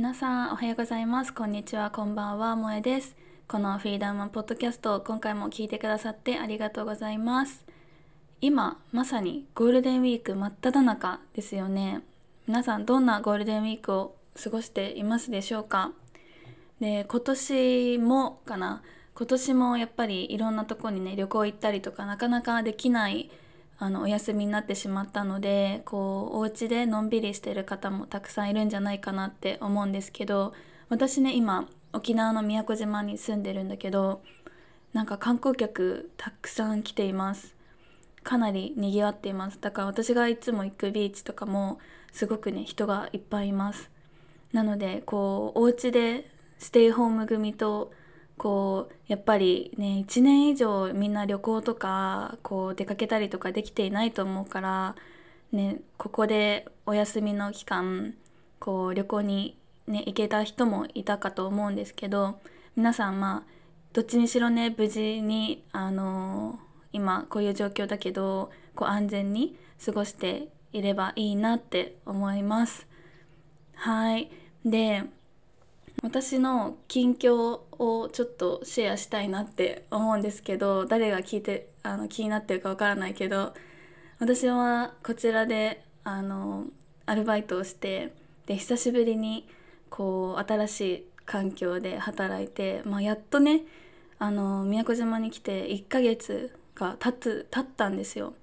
皆さんおはようございます。こんにちは。こんばんは。萌えです。このフリーダムポッドキャスト今回も聞いてくださってありがとうございます。今まさにゴールデンウィーク真っ只中ですよね。皆さんどんなゴールデンウィークを過ごしていますでしょうか？で今年もかな？今年もやっぱりいろんなとこにね旅行行ったりとかなかなかできないあのお休みになってしまったのでこうお家でのんびりしてる方もたくさんいるんじゃないかなって思うんですけど私ね今沖縄の宮古島に住んでるんだけどなんか観光客たくさん来ています。かなり賑わっています。だから私がいつも行くビーチとかもすごくね人がいっぱいいます。なのでこうお家でステイホーム組とこうやっぱりね1年以上みんな旅行とかこう出かけたりとかできていないと思うからねここでお休みの期間こう旅行にね行けた人もいたかと思うんですけど皆さんまあどっちにしろね無事にあの今こういう状況だけどこう安全に過ごしていればいいなって思います。はいで私の近況をちょっとシェアしたいなって思うんですけど誰が聞いてあの気になってるかわからないけど私はこちらであのアルバイトをしてで久しぶりにこう新しい環境で働いて、まあ、やっとねあの宮古島に来て1ヶ月が経つ経ったんですよ。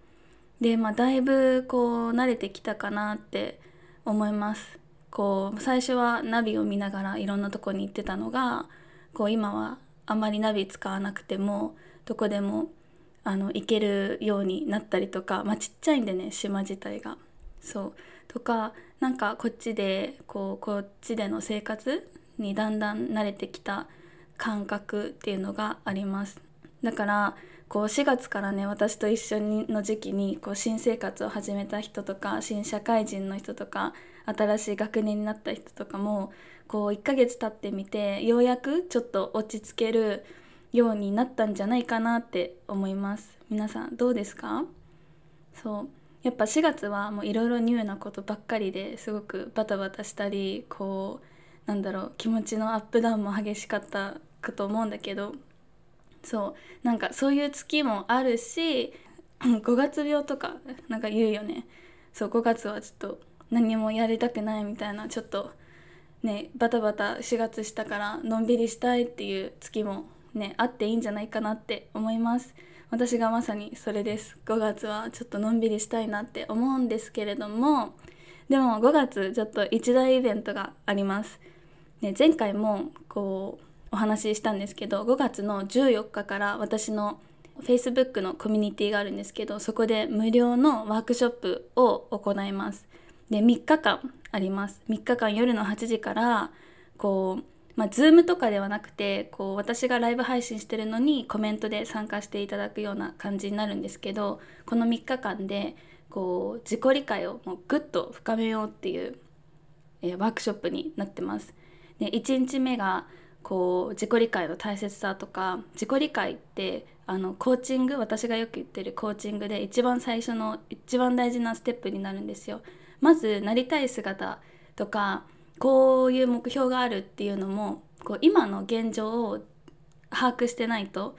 でまあだいぶこう慣れてきたかなって思います。こう最初はナビを見ながらいろんなとこに行ってたのがこう今はあんまりナビ使わなくてもどこでもあの行けるようになったりとか、まあ、ちっちゃいんでね島自体が。そうとかなんかこっちでこうこっちでの生活にだんだん慣れてきた感覚っていうのがあります。だからこう4月からね私と一緒にの時期にこう新生活を始めた人とか新社会人の人とか新しい学年になった人とかもこう1ヶ月経ってみてようやくちょっと落ち着けるようになったんじゃないかなって思います。皆さんどうですか？そう。やっぱ4月はもういろいろニューなことばっかりですごくバタバタしたりこうなんだろう気持ちのアップダウンも激しかったかと思うんだけどそうなんかそういう月もあるし5月病とかなんか言うよね。そう5月はちょっと何もやりたくないみたいなちょっとねバタバタ4月したからのんびりしたいっていう月もねあっていいんじゃないかなって思います。私がまさにそれです。5月はちょっとのんびりしたいなって思うんですけれどもでも5月ちょっと一大イベントがあります、ね、前回もこうお話ししたんですけど5月の14日から私の Facebook のコミュニティがあるんですけどそこで無料のワークショップを行いますで3日間あります3日間夜の8時からこうまあ、Zoom とかではなくてこう私がライブ配信してるのにコメントで参加していただくような感じになるんですけどこの3日間でこう自己理解をもうぐっと深めようっていう、えー、ワークショップになってます。で1日目がこう自己理解の大切さとか自己理解ってあのコーチング私がよく言ってるコーチングで一番最初の一番大事なステップになるんですよ。まずなりたい姿とかこういう目標があるっていうのもこう今の現状を把握してないと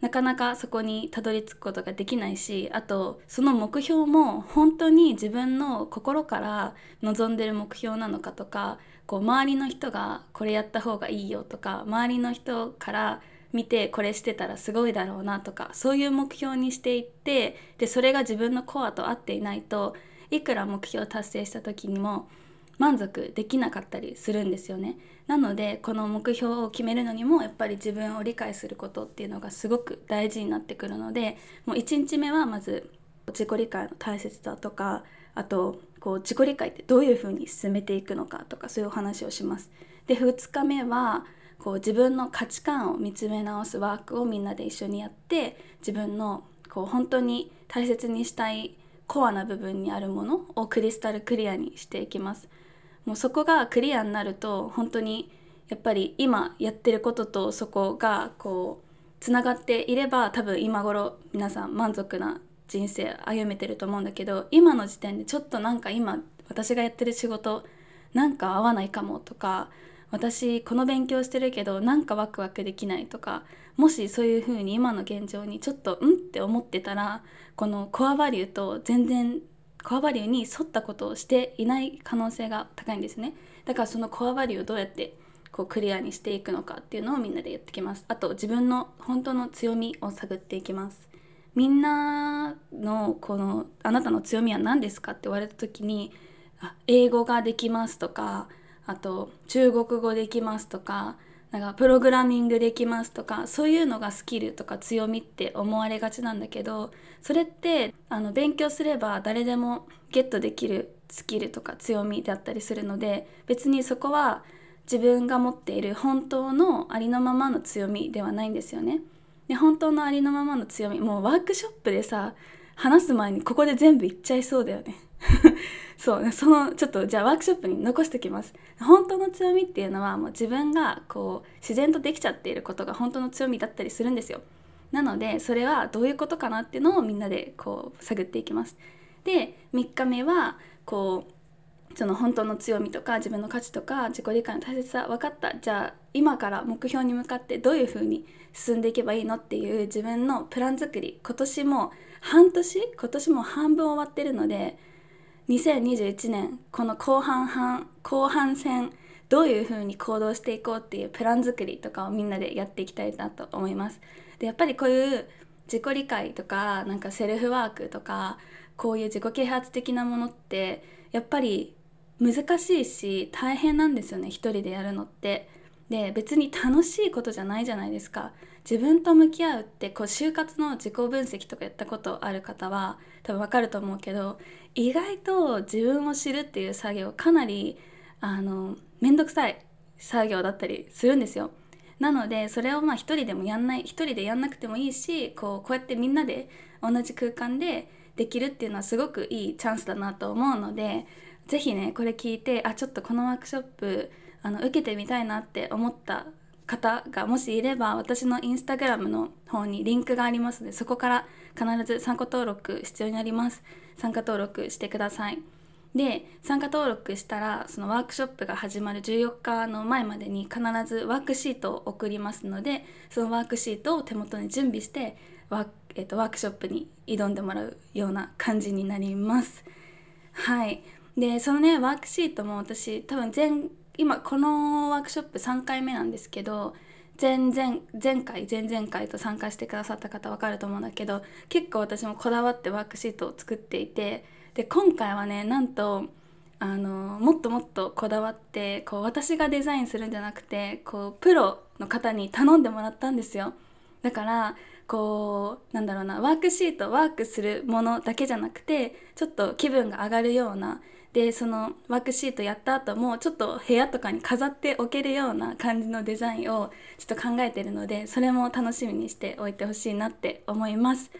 なかなかそこにたどり着くことができないしあとその目標も本当に自分の心から望んでる目標なのかとかこう周りの人がこれやった方がいいよとか周りの人から見てこれしてたらすごいだろうなとかそういう目標にしていってでそれが自分のコアと合っていないといくら目標を達成した時にも満足できなかったりするんですよね。なのでこの目標を決めるのにもやっぱり自分を理解することっていうのがすごく大事になってくるのでもう1日目はまず自己理解の大切さとかあとこう自己理解ってどういうふうに進めていくのかとかそういうお話をします。で2日目はこう自分の価値観を見つめ直すワークをみんなで一緒にやって自分のこう本当に大切にしたいコアな部分にあるものをクリスタルクリアにしていきますもうそこがクリアになると本当にやっぱり今やってることとそこがこうつながっていれば多分今頃皆さん満足な人生歩めてると思うんだけど今の時点でちょっとなんか今私がやってる仕事なんか合わないかもとか私この勉強してるけどなんかワクワクできないとかもしそういう風に今の現状にちょっとうんって思ってたらこのコアバリューと全然コアバリューに沿ったことをしていない可能性が高いんですね。だからそのコアバリューをどうやってこうクリアにしていくのかっていうのをみんなでやってきます。あと自分の本当の強みを探っていきます。みんなのこのあなたの強みは何ですかって言われた時にあ英語ができますとかあと中国語できますとかなんかプログラミングできますとかそういうのがスキルとか強みって思われがちなんだけどそれってあの勉強すれば誰でもゲットできるスキルとか強みだったりするので別にそこは自分が持っている本当のありのままの強みではないんですよね。で本当のありのままの強み。もうワークショップでさ話す前にここで全部言っちゃいそうだよね。そうそのちょっとじゃあワークショップに残しておきます。本当の強みっていうのはもう自分がこう自然とできちゃっていることが本当の強みだったりするんですよ。なのでそれはどういうことかなっていうのをみんなでこう探っていきます。で3日目はこうその本当の強みとか自分の価値とか自己理解の大切さ分かった。じゃあ今から目標に向かってどういうふうに進んでいけばいいのっていう自分のプラン作り今年も半年？今年も半分終わってるので2021年この後半半後半戦どういうふうに行動していこうっていうプラン作りとかをみんなでやっていきたいなと思います。でやっぱりこういう自己理解とかなんかセルフワークとかこういう自己啓発的なものってやっぱり難しいし大変なんですよね一人でやるのって。で別に楽しいことじゃないじゃないですか自分と向き合うってこう就活の自己分析とかやったことある方は多分わかると思うけど意外と自分を知るっていう作業かなりあの面倒くさい作業だったりするんですよ。なのでそれをまあ一人でもやんない一人でやんなくてもいいしこうこうやってみんなで同じ空間でできるっていうのはすごくいいチャンスだなと思うので是非ねこれ聞いてあちょっとこのワークショップあの受けてみたいなって思った方がもしいれば私のインスタグラムの方にリンクがありますのでそこから必ず参加登録必要になります。参加登録してください。で参加登録したらそのワークショップが始まる14日の前までに必ずワークシートを送りますのでそのワークシートを手元に準備してワー,、えーと、ワークショップに挑んでもらうような感じになります。はい。でそのねワークシートも私多分前今このワークショップ3回目なんですけど前々前回前々回と参加してくださった方分かると思うんだけど結構私もこだわってワークシートを作っていてで今回はねなんとあのもっともっとこだわってこう私がデザインするんじゃなくてこうプロの方に頼んでもらったんですよ。だからこうなんだろうなワークシートワークするものだけじゃなくてちょっと気分が上がるようなでそのワークシートやった後もちょっと部屋とかに飾っておけるような感じのデザインをちょっと考えてるのでそれも楽しみにしておいてほしいなって思います。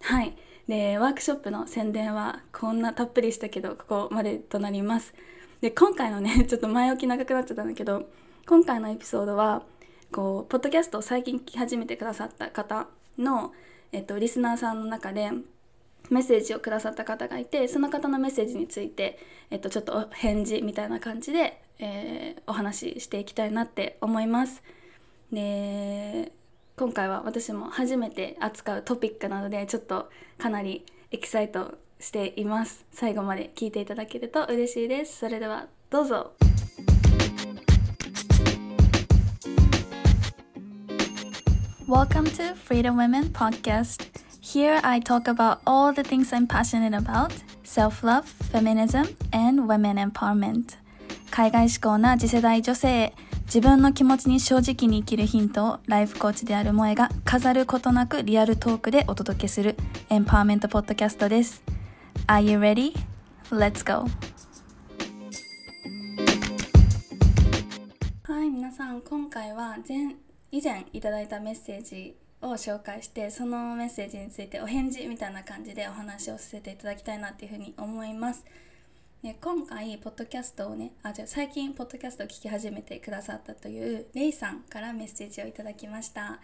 はい。でワークショップの宣伝はこんなたっぷりしたけどここまでとなります。で今回のね ちょっと前置き長くなっちゃったんだけど今回のエピソードはこうポッドキャストを最近聞き始めてくださった方の、えっと、リスナーさんの中でメッセージをくださった方がいてその方のメッセージについて、えっと、ちょっとお返事みたいな感じで、えー、お話ししていきたいなって思います。で今回は私も初めて扱うトピックなのでちょっとかなりエキサイトしています。最後まで聞いていただけると嬉しいです。それではどうぞ。Welcome to Freedom Women Podcast. Here I talk about all the things I'm passionate about self love, feminism, and women empowerment. 海外志向な次世代女性自分の気持ちに正直に生きるヒントをライフコーチである萌えが飾ることなくリアルトークでお届けするエンパワーメントポッドキャストです。Are you ready? Let's go! はい、皆さん今回は前以前いただいたメッセージを紹介してそのメッセージについてお返事みたいな感じでお話をさせていただきたいなっていうふうに思います。で今回ポッドキャストをねあじゃあ最近ポッドキャストを聞き始めてくださったというレイさんからメッセージをいただきました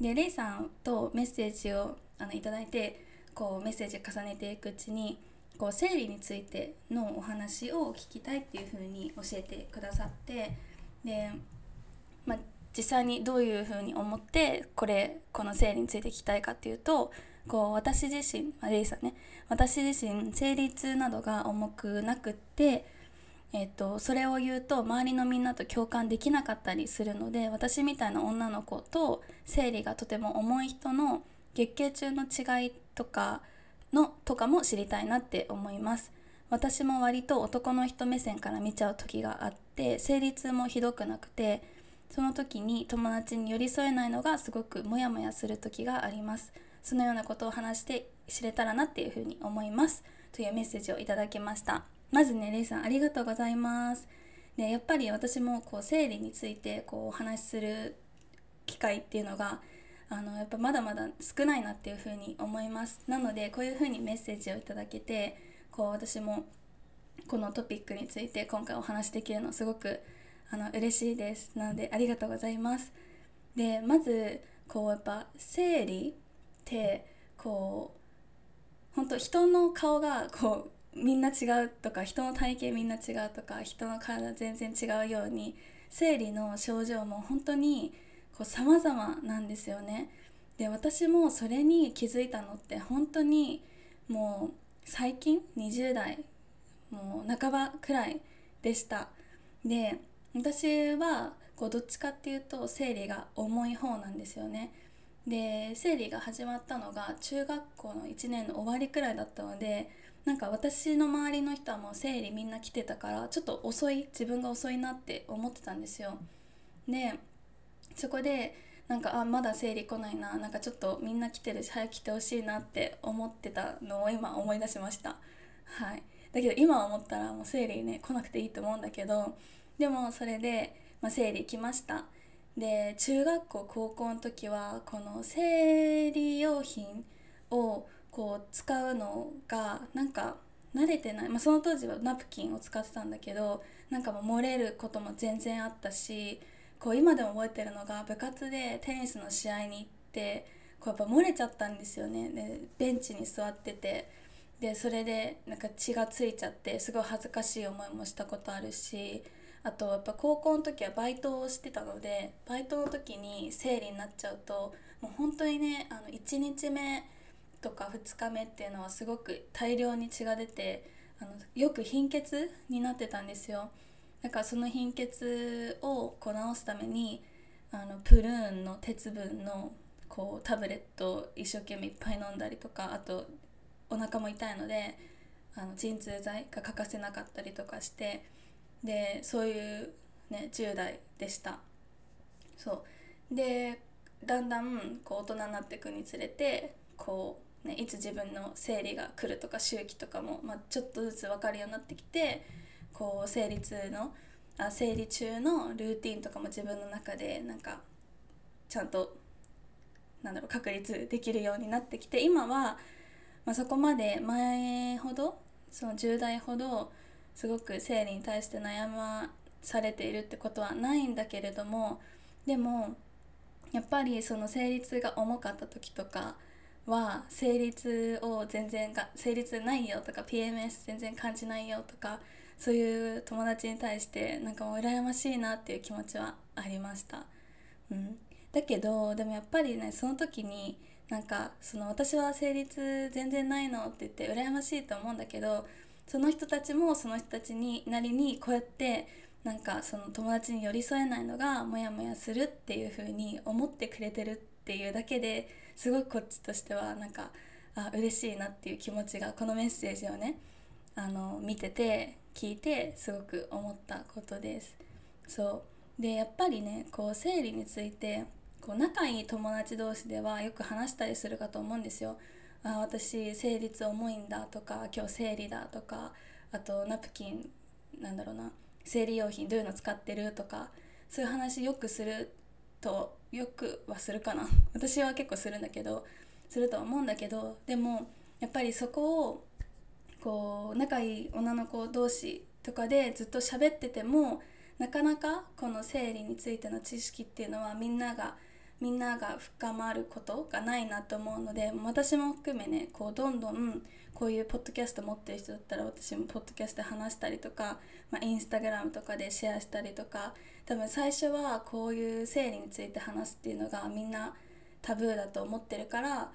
でレイさんとメッセージをあのいただいてこうメッセージを重ねていくうちにこう生理についてのお話を聞きたいっていうふうに教えてくださってで、まあ、実際にどういうふうに思ってこれこの生理について聞きたいかっていうとこう私自身、あ、レイさんね。私自身生理痛などが重くなくって、えっと、それを言うと周りのみんなと共感できなかったりするので私みたいな女の子と生理がとても重い人の月経中の違いとかのとかも知りたいなって思います。私も割と男の人目線から見ちゃう時があって生理痛もひどくなくてその時に友達に寄り添えないのがすごくモヤモヤする時があります。そのようなことを話して知れたらなっていうふうに思います。というメッセージをいただきました。まずねレイさんありがとうございます。でやっぱり私もこう生理についてこうお話しする機会っていうのがあのやっぱまだまだ少ないなっていうふうに思います。なのでこういうふうにメッセージをいただけてこう私もこのトピックについて今回お話しできるのすごくあの嬉しいですなのでありがとうございますでまずこうやっぱ生理ってこう本当人の顔がこうみんな違うとか人の体型みんな違うとか人の体全然違うように生理の症状も本当にこう様々なんですよね。で私もそれに気づいたのって本当にもう最近20代もう半ばくらいでした。で私はこうどっちかっていうと生理が重い方なんですよね。で生理が始まったのが中学校の1年の終わりくらいだったのでなんか私の周りの人はもう生理みんな来てたからちょっと遅い自分が遅いなって思ってたんですよ。でそこでなんかあまだ生理来ないななんかちょっとみんな来てるし早く来てほしいなって思ってたのを今思い出しましたはいだけど今思ったらもう生理ね来なくていいと思うんだけどでもそれで、まあ、生理来ました。で中学校高校の時はこの生理用品をこう使うのがなんか慣れてない、まあ、その当時はナプキンを使ってたんだけどなんかもう漏れることも全然あったしこう今でも覚えてるのが部活でテニスの試合に行ってこうやっぱ漏れちゃったんですよね。でベンチに座ってて。でそれでなんか血がついちゃってすごい恥ずかしい思いもしたことあるしあとやっぱ高校の時はバイトをしてたのでバイトの時に生理になっちゃうともう本当にねあの1日目とか2日目っていうのはすごく大量に血が出てあのよく貧血になってたんですよ。だからその貧血をこう治すためにあのプルーンの鉄分のこうタブレットを一生懸命いっぱい飲んだりとかあとお腹も痛いのであの鎮痛剤が欠かせなかったりとかしてでそういう、ね、10代でした。そう。でだんだんこう大人になっていくにつれてこう、ね、いつ自分の生理が来るとか周期とかも、まあ、ちょっとずつ分かるようになってきてこう生理痛のあ生理中のルーティンとかも自分の中でなんかちゃんとなんだろう確立できるようになってきて今は、まあ、そこまで前ほどその10代ほどすごく生理に対して悩まされているってことはないんだけれどもでもやっぱりその生理痛が重かった時とかは生理痛を全然が生理痛ないよとか PMS 全然感じないよとかそういう友達に対してなんかもう羨ましいなっていう気持ちはありました。うん、だけどでもやっぱりねその時になんかその私は生理痛全然ないのって言って羨ましいと思うんだけどその人たちもその人たちになりにこうやってなんかその友達に寄り添えないのがモヤモヤするっていう風に思ってくれてるっていうだけですごくこっちとしてはなんかあ嬉しいなっていう気持ちがこのメッセージをねあの見てて聞いてすごく思ったことです。そう。でやっぱりねこう生理についてこう仲いい友達同士ではよく話したりするかと思うんですよ。あ私生理痛重いんだとか今日生理だとかあとナプキンなんだろうな生理用品どういうの使ってる？とかそういう話よくするとよくはするかな。私は結構するんだけどするとは思うんだけどでもやっぱりそこをこう仲いい女の子同士とかでずっと喋っててもなかなかこの生理についての知識っていうのはみんながみんなが深まることがないなと思うので私も含めねこうどんどんこういうポッドキャスト持ってる人だったら私もポッドキャストで話したりとか、まあ、インスタグラムとかでシェアしたりとか多分最初はこういう生理について話すっていうのがみんなタブーだと思ってるから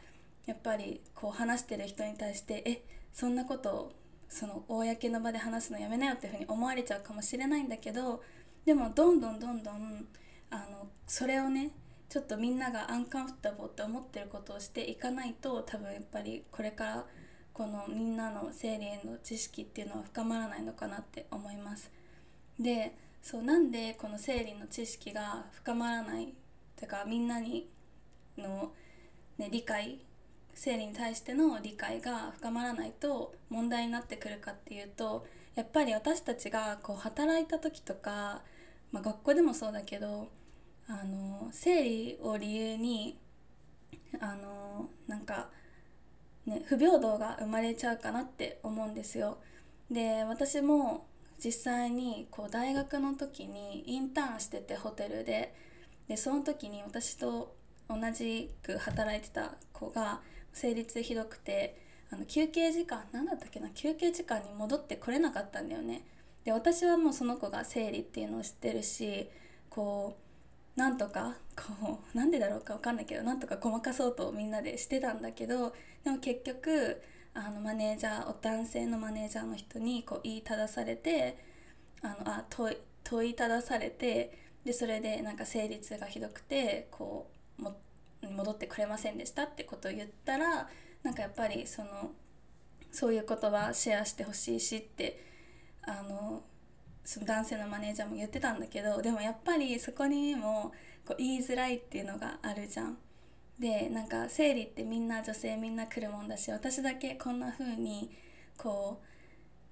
やっぱりこう話してる人に対してえそんなことその公の場で話すのやめなよっていうふうに思われちゃうかもしれないんだけどでもどんどんどんどんあのそれをねちょっとみんながアンカンフタボーって思ってることをしていかないと多分やっぱりこれからこのみんなの生理への知識っていうのは深まらないのかなって思います。でそうなんでこの生理の知識が深まらないというかみんなにの、ね、理解生理に対しての理解が深まらないと問題になってくるかっていうとやっぱり私たちがこう働いた時とか、まあ、学校でもそうだけどあの生理を理由にあのなんかね、不平等が生まれちゃうかなって思うんですよ。で私も実際にこう大学の時にインターンしててホテルででその時に私と同じく働いてた子が生理痛ひどくてあの休憩時間何だったっけな休憩時間に戻ってこれなかったんだよね。で私はもうその子が生理っていうのを知ってるしこうなんとかこうなんでだろうか分かんないけどなんとかごまかそうとみんなでしてたんだけどでも結局あのマネージャー男性のマネージャーの人にこう言いただされてあのあ問い問いただされてでそれでなんか生理痛がひどくてこうも戻ってくれませんでしたってことを言ったらなんかやっぱりそのそういう言葉シェアしてほしいしってあのその男性のマネージャーも言ってたんだけどでもやっぱりそこにもこう言いづらいっていうのがあるじゃん。でなんか生理ってみんな女性みんな来るもんだし私だけこんな風にこ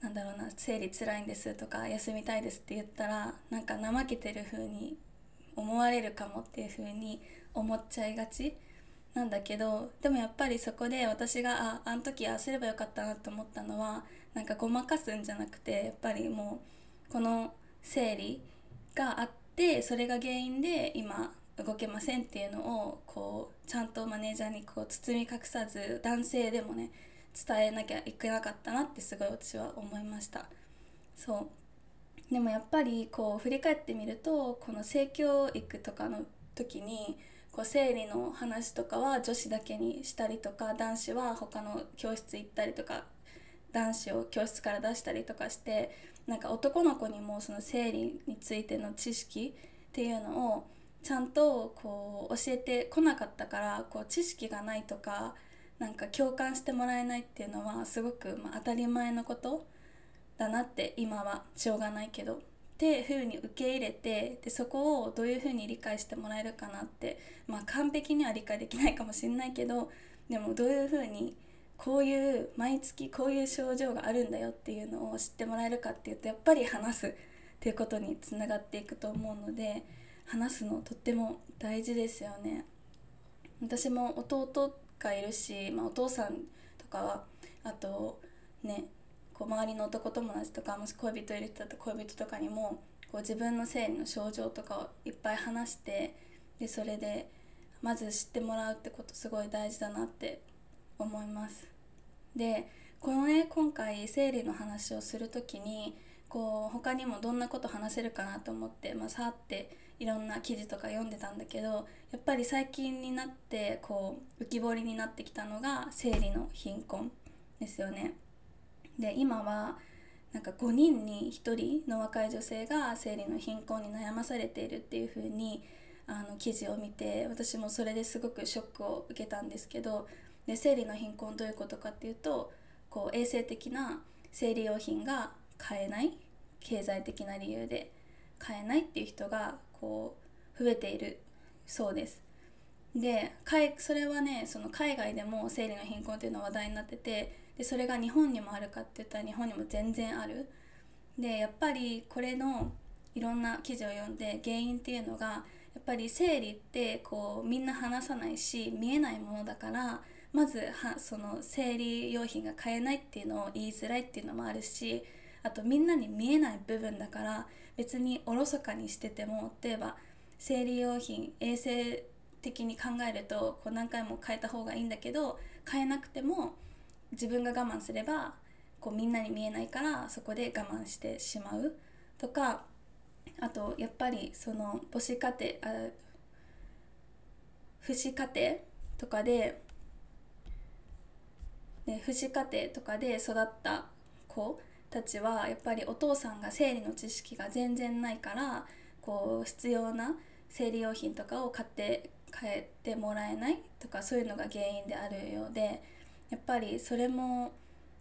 うなんだろうな生理つらいんですとか休みたいですって言ったらなんか怠けてる風に思われるかもっていう風に思っちゃいがちなんだけどでもやっぱりそこで私がああの時ああすればよかったなと思ったのはなんかごまかすんじゃなくてやっぱりもうこの生理があってそれが原因で今動けませんっていうのをこうちゃんとマネージャーにこう包み隠さず男性でもね伝えなきゃいけなかったなってすごい私は思いました。そう。でもやっぱりこう振り返ってみるとこの性教育とかの時にこう生理の話とかは女子だけにしたりとか男子は他の教室行ったりとか男子を教室から出したりとかしてなんか男の子にもその生理についての知識っていうのをちゃんとこう教えてこなかったからこう知識がないとかなんか共感してもらえないっていうのはすごく、ま、当たり前のことだなって今はしょうがないけど。っていうふうに受け入れてでそこをどういうふうに理解してもらえるかなってまあ完璧には理解できないかもしれないけどでもどういうふうにこういう毎月こういう症状があるんだよっていうのを知ってもらえるかっていうとやっぱり話すっていうことにつながっていくと思うので。話すのとっても大事ですよね私も弟がいるし、まあ、お父さんとかはあとねこう周りの男友達とかもし恋人いる人だったら恋人とかにもこう自分の生理の症状とかをいっぱい話してでそれでまず知ってもらうってことすごい大事だなって思いますでこのね今回生理の話をする時にこう他にもどんなこと話せるかなと思って、まあ、さっていろんな記事とか読んでたんだけどやっぱり最近になってこう浮き彫りになってきたのが生理の貧困ですよね。で今はなんか5人に1人の若い女性が生理の貧困に悩まされているっていう風にあの記事を見て私もそれですごくショックを受けたんですけどで生理の貧困どういうことかっていうとこう衛生的な生理用品が買えない経済的な理由で買えないっていう人がこう増えているそうです。でそれはねその海外でも生理の貧困っていうのは話題になっててでそれが日本にもあるかって言ったら日本にも全然ある。でやっぱりこれのいろんな記事を読んで原因っていうのがやっぱり生理ってこうみんな話さないし見えないものだからまずはその生理用品が買えないっていうのを言いづらいっていうのもあるしあとみんなに見えない部分だから別におろそかにしてても例えば生理用品衛生的に考えるとこう何回も変えた方がいいんだけど変えなくても自分が我慢すればこうみんなに見えないからそこで我慢してしまう。とかあとやっぱりその母子家庭あ父子家庭とかでで父子家庭とかで育った子たちはやっぱりお父さんが生理の知識が全然ないからこう必要な生理用品とかを買って帰ってもらえないとかそういうのが原因であるようでやっぱりそれも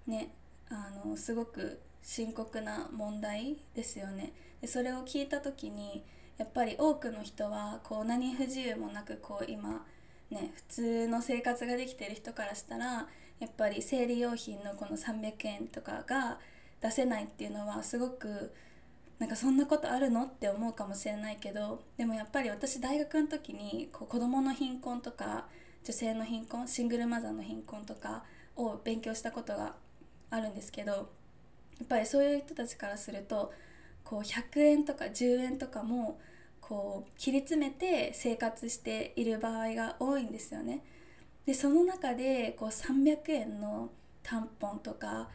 ねあのすごく深刻な問題ですよね。でそれを聞いた時にやっぱり多くの人はこう何不自由もなくこう今ね普通の生活ができてる人からしたらやっぱり生理用品のこの300円とかが出せないっていうのはすごくなんかそんなことあるのって思うかもしれないけどでもやっぱり私大学の時にこう子どもの貧困とか女性の貧困シングルマザーの貧困とかを勉強したことがあるんですけどやっぱりそういう人たちからするとこう100円とか10円とかもこう切り詰めて生活している場合が多いんですよね。でその中でこう300円のタンポンとか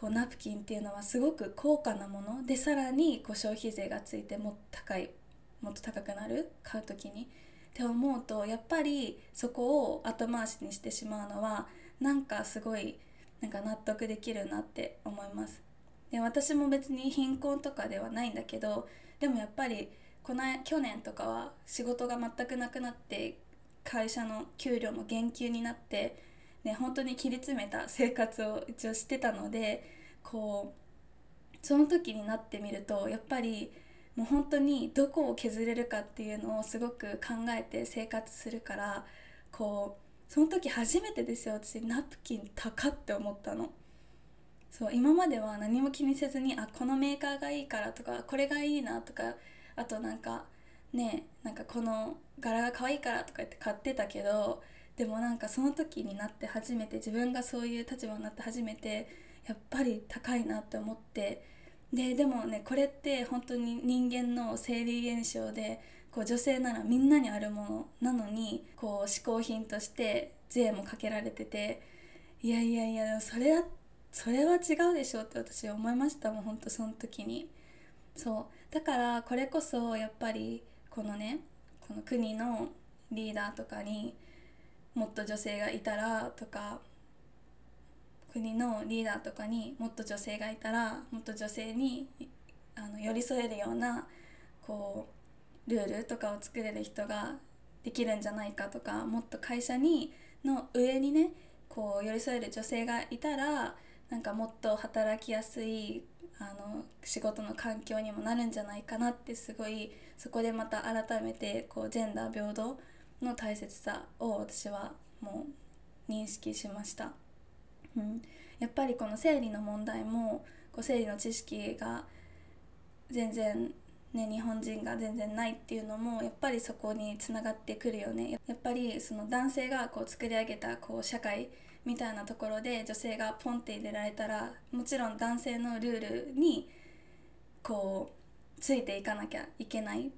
こうナプキンっていうのはすごく高価なもの。でさらにこう消費税がついてもっと高いもっと高くなる買う時に。って思うとやっぱりそこを後回しにしてしまうのはなんかすごいなんか納得できるなって思います。で私も別に貧困とかではないんだけどでもやっぱりこの去年とかは仕事が全くなくなって会社の給料も減給になってね、本当に切り詰めた生活を一応してたのでこうその時になってみるとやっぱりもう本当にどこを削れるかっていうのをすごく考えて生活するからこうその時初めてですよ私ナプキン高って思ったの。そう今までは何も気にせずにあこのメーカーがいいからとかこれがいいなとかあとなんかねなんかこの柄が可愛いからとか言って買ってたけどでもなんかその時になって初めて自分がそういう立場になって初めてやっぱり高いなって思ってででもねこれって本当に人間の生理現象でこう女性ならみんなにあるものなのにこう嗜好品として税もかけられてていやいやいやそれはそれは違うでしょって私思いましたもん本当その時に。そう。だからこれこそやっぱりこのねこの国のリーダーとかにもっと女性がいたらとか国のリーダーとかにもっと女性がいたらもっと女性にあの寄り添えるようなこうルールとかを作れる人ができるんじゃないかとかもっと会社にの上にねこう寄り添える女性がいたらなんかもっと働きやすいあの仕事の環境にもなるんじゃないかなってすごいそこでまた改めてこうジェンダー平等の大切さを私はもう認識しました、うん、やっぱりこの生理の問題もこう生理の知識が全然ね、日本人が全然ないっていうのもやっぱりそこにつながってくるよね。やっぱりその男性がこう作り上げたこう社会みたいなところで女性がポンって入れられたらもちろん男性のルールにこうついていかなきゃいけない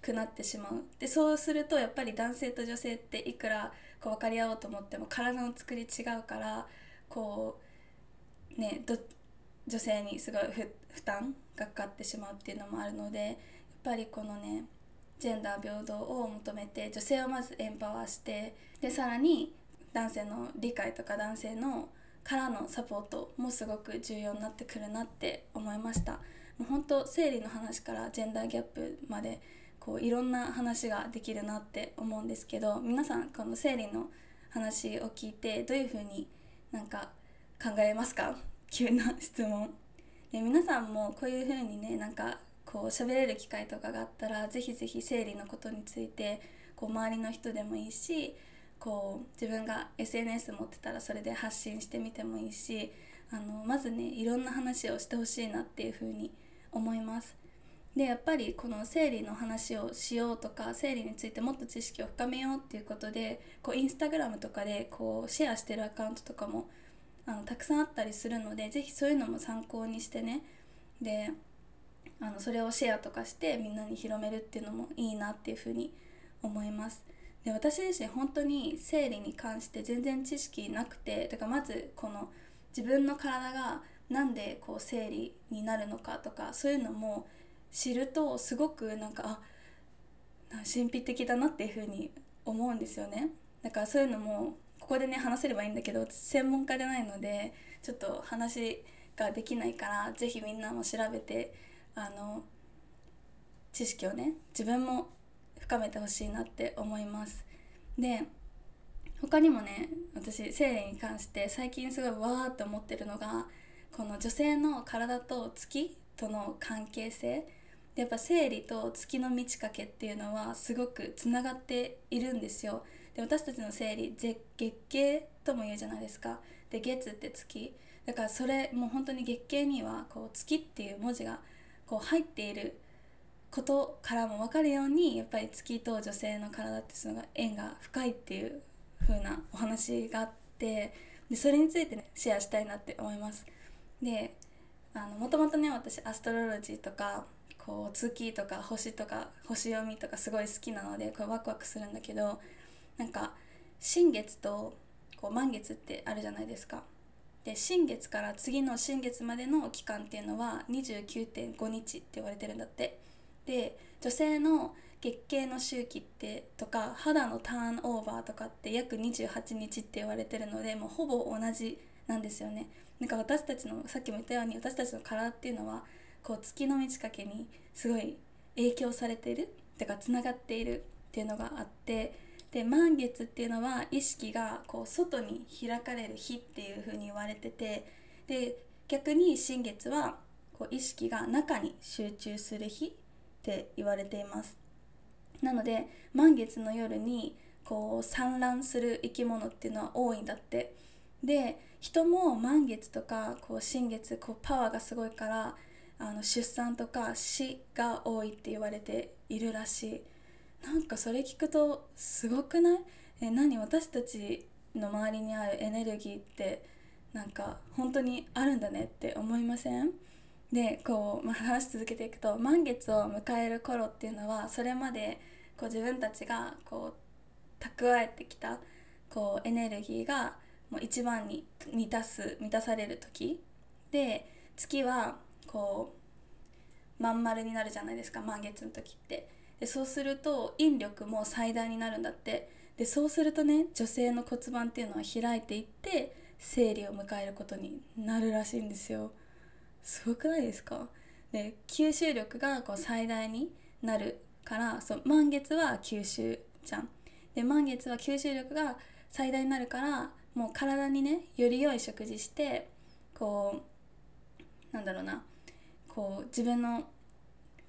くなってしまう。でそうするとやっぱり男性と女性っていくらこう分かり合おうと思っても体の作り違うからこうね女性にすごい負担がかかってしまうっていうのもあるのでやっぱりこのねジェンダー平等を求めて女性をまずエンパワーしてでさらに男性の理解とか男性のからのサポートもすごく重要になってくるなって思いました。もう本当生理の話からジェンダーギャップまでこういろんな話ができるなって思うんですけど皆さんこの生理の話を聞いてどういうふうになんか考えますか？急な質問。で皆さんもこういうふうにねなんかこう喋れる機会とかがあったらぜひぜひ生理のことについてこう周りの人でもいいしこう自分が SNS 持ってたらそれで発信してみてもいいしあのまずねいろんな話をしてほしいなっていうふうに思います。でやっぱりこの生理の話をしようとか生理についてもっと知識を深めようっていうことでこうインスタグラムとかでこうシェアしてるアカウントとかもあのたくさんあったりするので是非そういうのも参考にしてねであのそれをシェアとかしてみんなに広めるっていうのもいいなっていうふうに思います。で私自身本当に生理に関して全然知識なくてだからまずこの自分の体がなんでこう生理になるのかとかそういうのも知るとすごくなんかあ神秘的だなっていうふうに思うんですよね。だからそういうのもここでね話せればいいんだけど専門家じゃないのでちょっと話ができないから是非みんなも調べてあの知識をね自分も深めてほしいなって思います。で他にもね私生理に関して最近すごいわーって思ってるのがこの女性の体と月との関係性。やっぱ生理と月の満ち欠けっていうのはすごくつながっているんですよ。で私たちの生理月経とも言うじゃないですか。で月って月。だからそれもう本当に月経にはこう月っていう文字がこう入っていることからも分かるようにやっぱり月と女性の体ってその縁が深いっていう風なお話があってでそれについてねシェアしたいなって思いますであのもともとね私アストロロジーとかこう月とか星とか星読みとかすごい好きなのでこれワクワクするんだけどなんか新月とこう満月ってあるじゃないですか。で新月から次の新月までの期間っていうのは29.5日って言われてるんだって。で女性の月経の周期ってとか肌のターンオーバーとかって約28日って言われてるのでもうほぼ同じなんですよね。なんか私たちのさっきも言ったように私たちの体っていうのはこう月の満ち欠けにすごい影響されているてかつながっているっていうのがあってで満月っていうのは意識がこう外に開かれる日っていう風に言われててで逆に新月はこう意識が中に集中する日って言われています。なので満月の夜にこう産卵する生き物っていうのは多いんだって。で人も満月とかこう新月こうパワーがすごいからあの出産とか死が多いって言われているらしい。なんかそれ聞くとすごくない？え何？私たちの周りにあるエネルギーってなんか本当にあるんだねって思いません？でこう、ま、話し続けていくと満月を迎える頃っていうのはそれまでこう自分たちがこう蓄えてきたこうエネルギーがもう一番に満たす満たされる時。で月はこうまん丸になるじゃないですか満月の時って。でそうすると引力も最大になるんだって。でそうするとね女性の骨盤っていうのは開いていって生理を迎えることになるらしいんですよ。すごくないですか？で吸収力がこう最大になるからそう満月は吸収じゃん。で満月は吸収力が最大になるからもう体にねより良い食事してこうなんだろうなこう自分の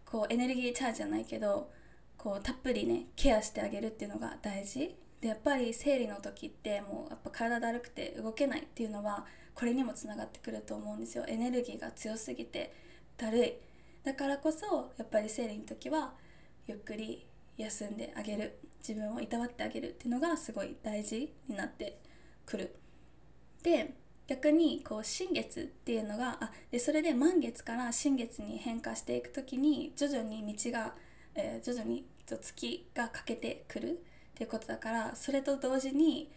こうエネルギーチャージじゃないけどこうたっぷりねケアしてあげるっていうのが大事。でやっぱり生理の時ってもうやっぱ体だるくて動けないっていうのはこれにもつながってくると思うんですよ。エネルギーが強すぎてだるい。だからこそやっぱり生理の時はゆっくり休んであげる。自分をいたわってあげるっていうのがすごい大事になってくる。で逆にこう新月っていうのがあでそれで満月から新月に変化していく時に徐々に道が、えー、徐々に月が欠けてくる。っていうことだからそれと同時に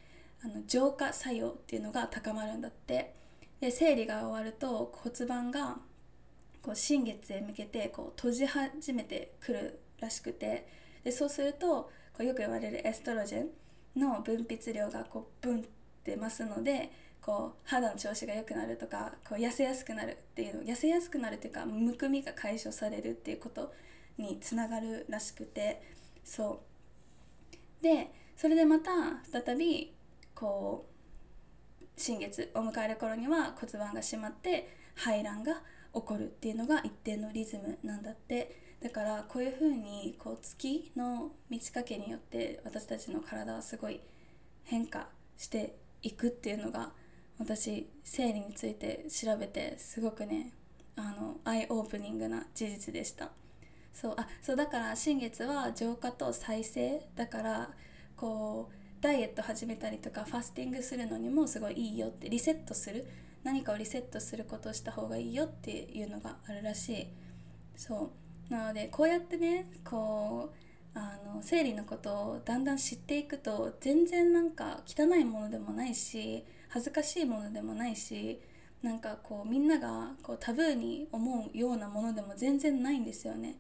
あの浄化作用っていうのが高まるんだって。で生理が終わると骨盤がこう新月へ向けてこう閉じ始めてくるらしくて。でそうするとこうよく言われるエストロジェンの分泌量がこうブンってますのでこう肌の調子が良くなるとかこう痩せやすくなるっていうの痩せやすくなるっていうかむくみが解消されるっていうことにつながるらしくて。そう。でそれでまた再びこう新月を迎える頃には骨盤が締まって排卵が起こるっていうのが一定のリズムなんだって。だからこういうふうにこう月の満ち欠けによって私たちの体はすごい変化していくっていうのが私生理について調べてすごくねあのアイオープニングな事実でした。そうあそうだから新月は浄化と再生だからこうダイエット始めたりとかファスティングするのにもすごいいいよってリセットする。何かをリセットすることをした方がいいよっていうのがあるらしい。そう。なのでこうやってねこうあの生理のことをだんだん知っていくと全然なんか汚いものでもないし恥ずかしいものでもないしなんかこうみんながこうタブーに思うようなものでも全然ないんですよね。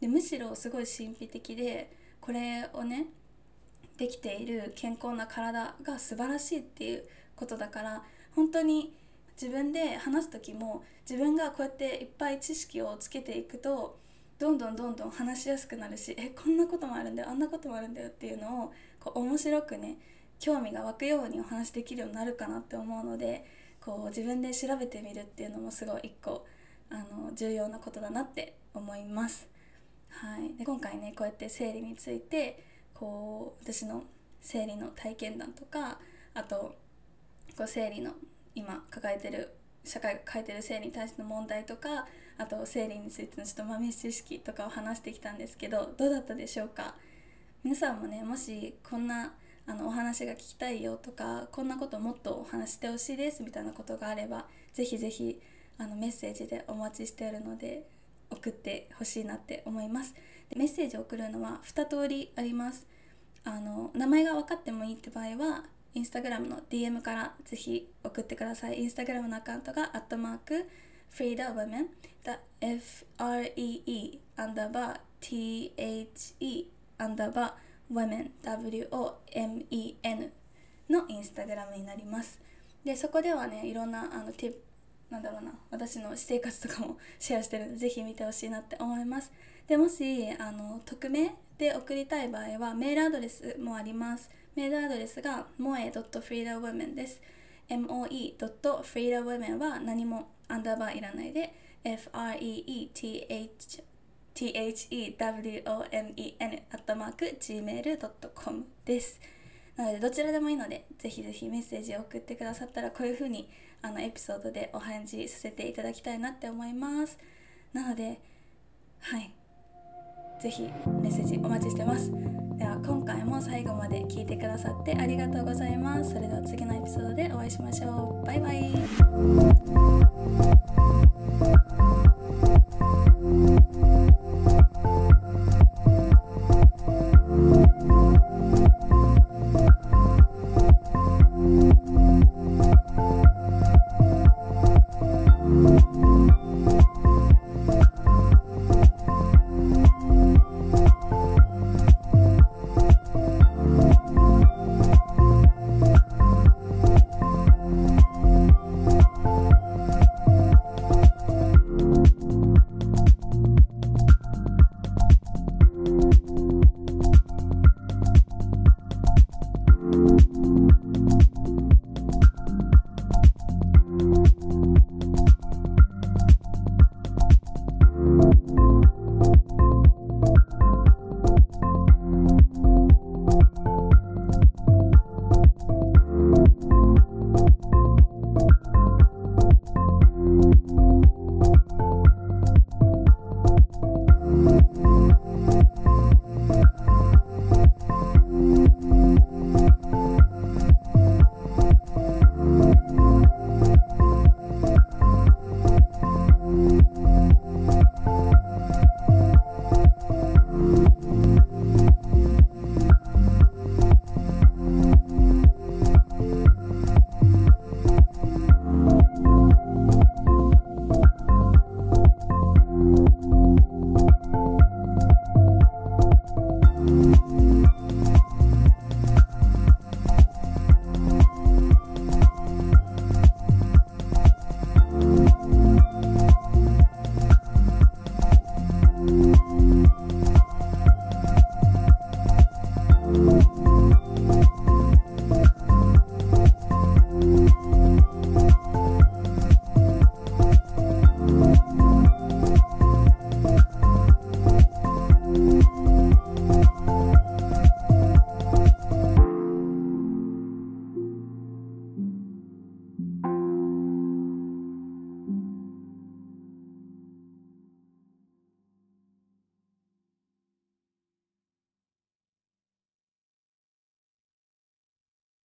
でむしろすごい神秘的でこれをねできている健康な体が素晴らしいっていうことだから本当に自分で話す時も自分がこうやっていっぱい知識をつけていくとどんどんどんどん話しやすくなるしえこんなこともあるんだよあんなこともあるんだよっていうのをこう面白くね興味が湧くようにお話できるようになるかなって思うのでこう自分で調べてみるっていうのもすごい一個あの重要なことだなって思います。はい、で今回ねこうやって生理についてこう私の生理の体験談とかあとこう生理の今抱えてる社会が抱えてる生理に対しての問題とかあと生理についてのちょっと豆知識とかを話してきたんですけどどうだったでしょうか？皆さんもねもしこんなあのお話が聞きたいよとかこんなこともっとお話してほしいですみたいなことがあればぜひぜひあのメッセージでお待ちしているので送ってほしいなって思います。でメッセージを送るのは2通りあります。あの名前が分かってもいいって場合はインスタグラムの DM からぜひ送ってください。インスタグラムのアカウントがアットマーク freedawomen F-R-E-E アンダーバー T-H-E アンダーバー women W-O-M-E-N のインスタグラムになります。でそこではねいろんなあのティなんだろうな私の私生活とかもシェアしてるのでぜひ見てほしいなって思います。でもしあの匿名で送りたい場合はメールアドレスもあります。メールアドレスが moe.freedawomen です。moe.freedawomen は何もアンダーバーいらないで freethewomen アットマーク gmail.com です。なのでどちらでもいいのでぜひぜひメッセージを送ってくださったらこういう風にあのエピソードでお返事させていただきたいなって思います。なのではい。是非メッセージお待ちしてます。では今回も最後まで聞いてくださってありがとうございます。それでは次のエピソードでお会いしましょう。バイバイ。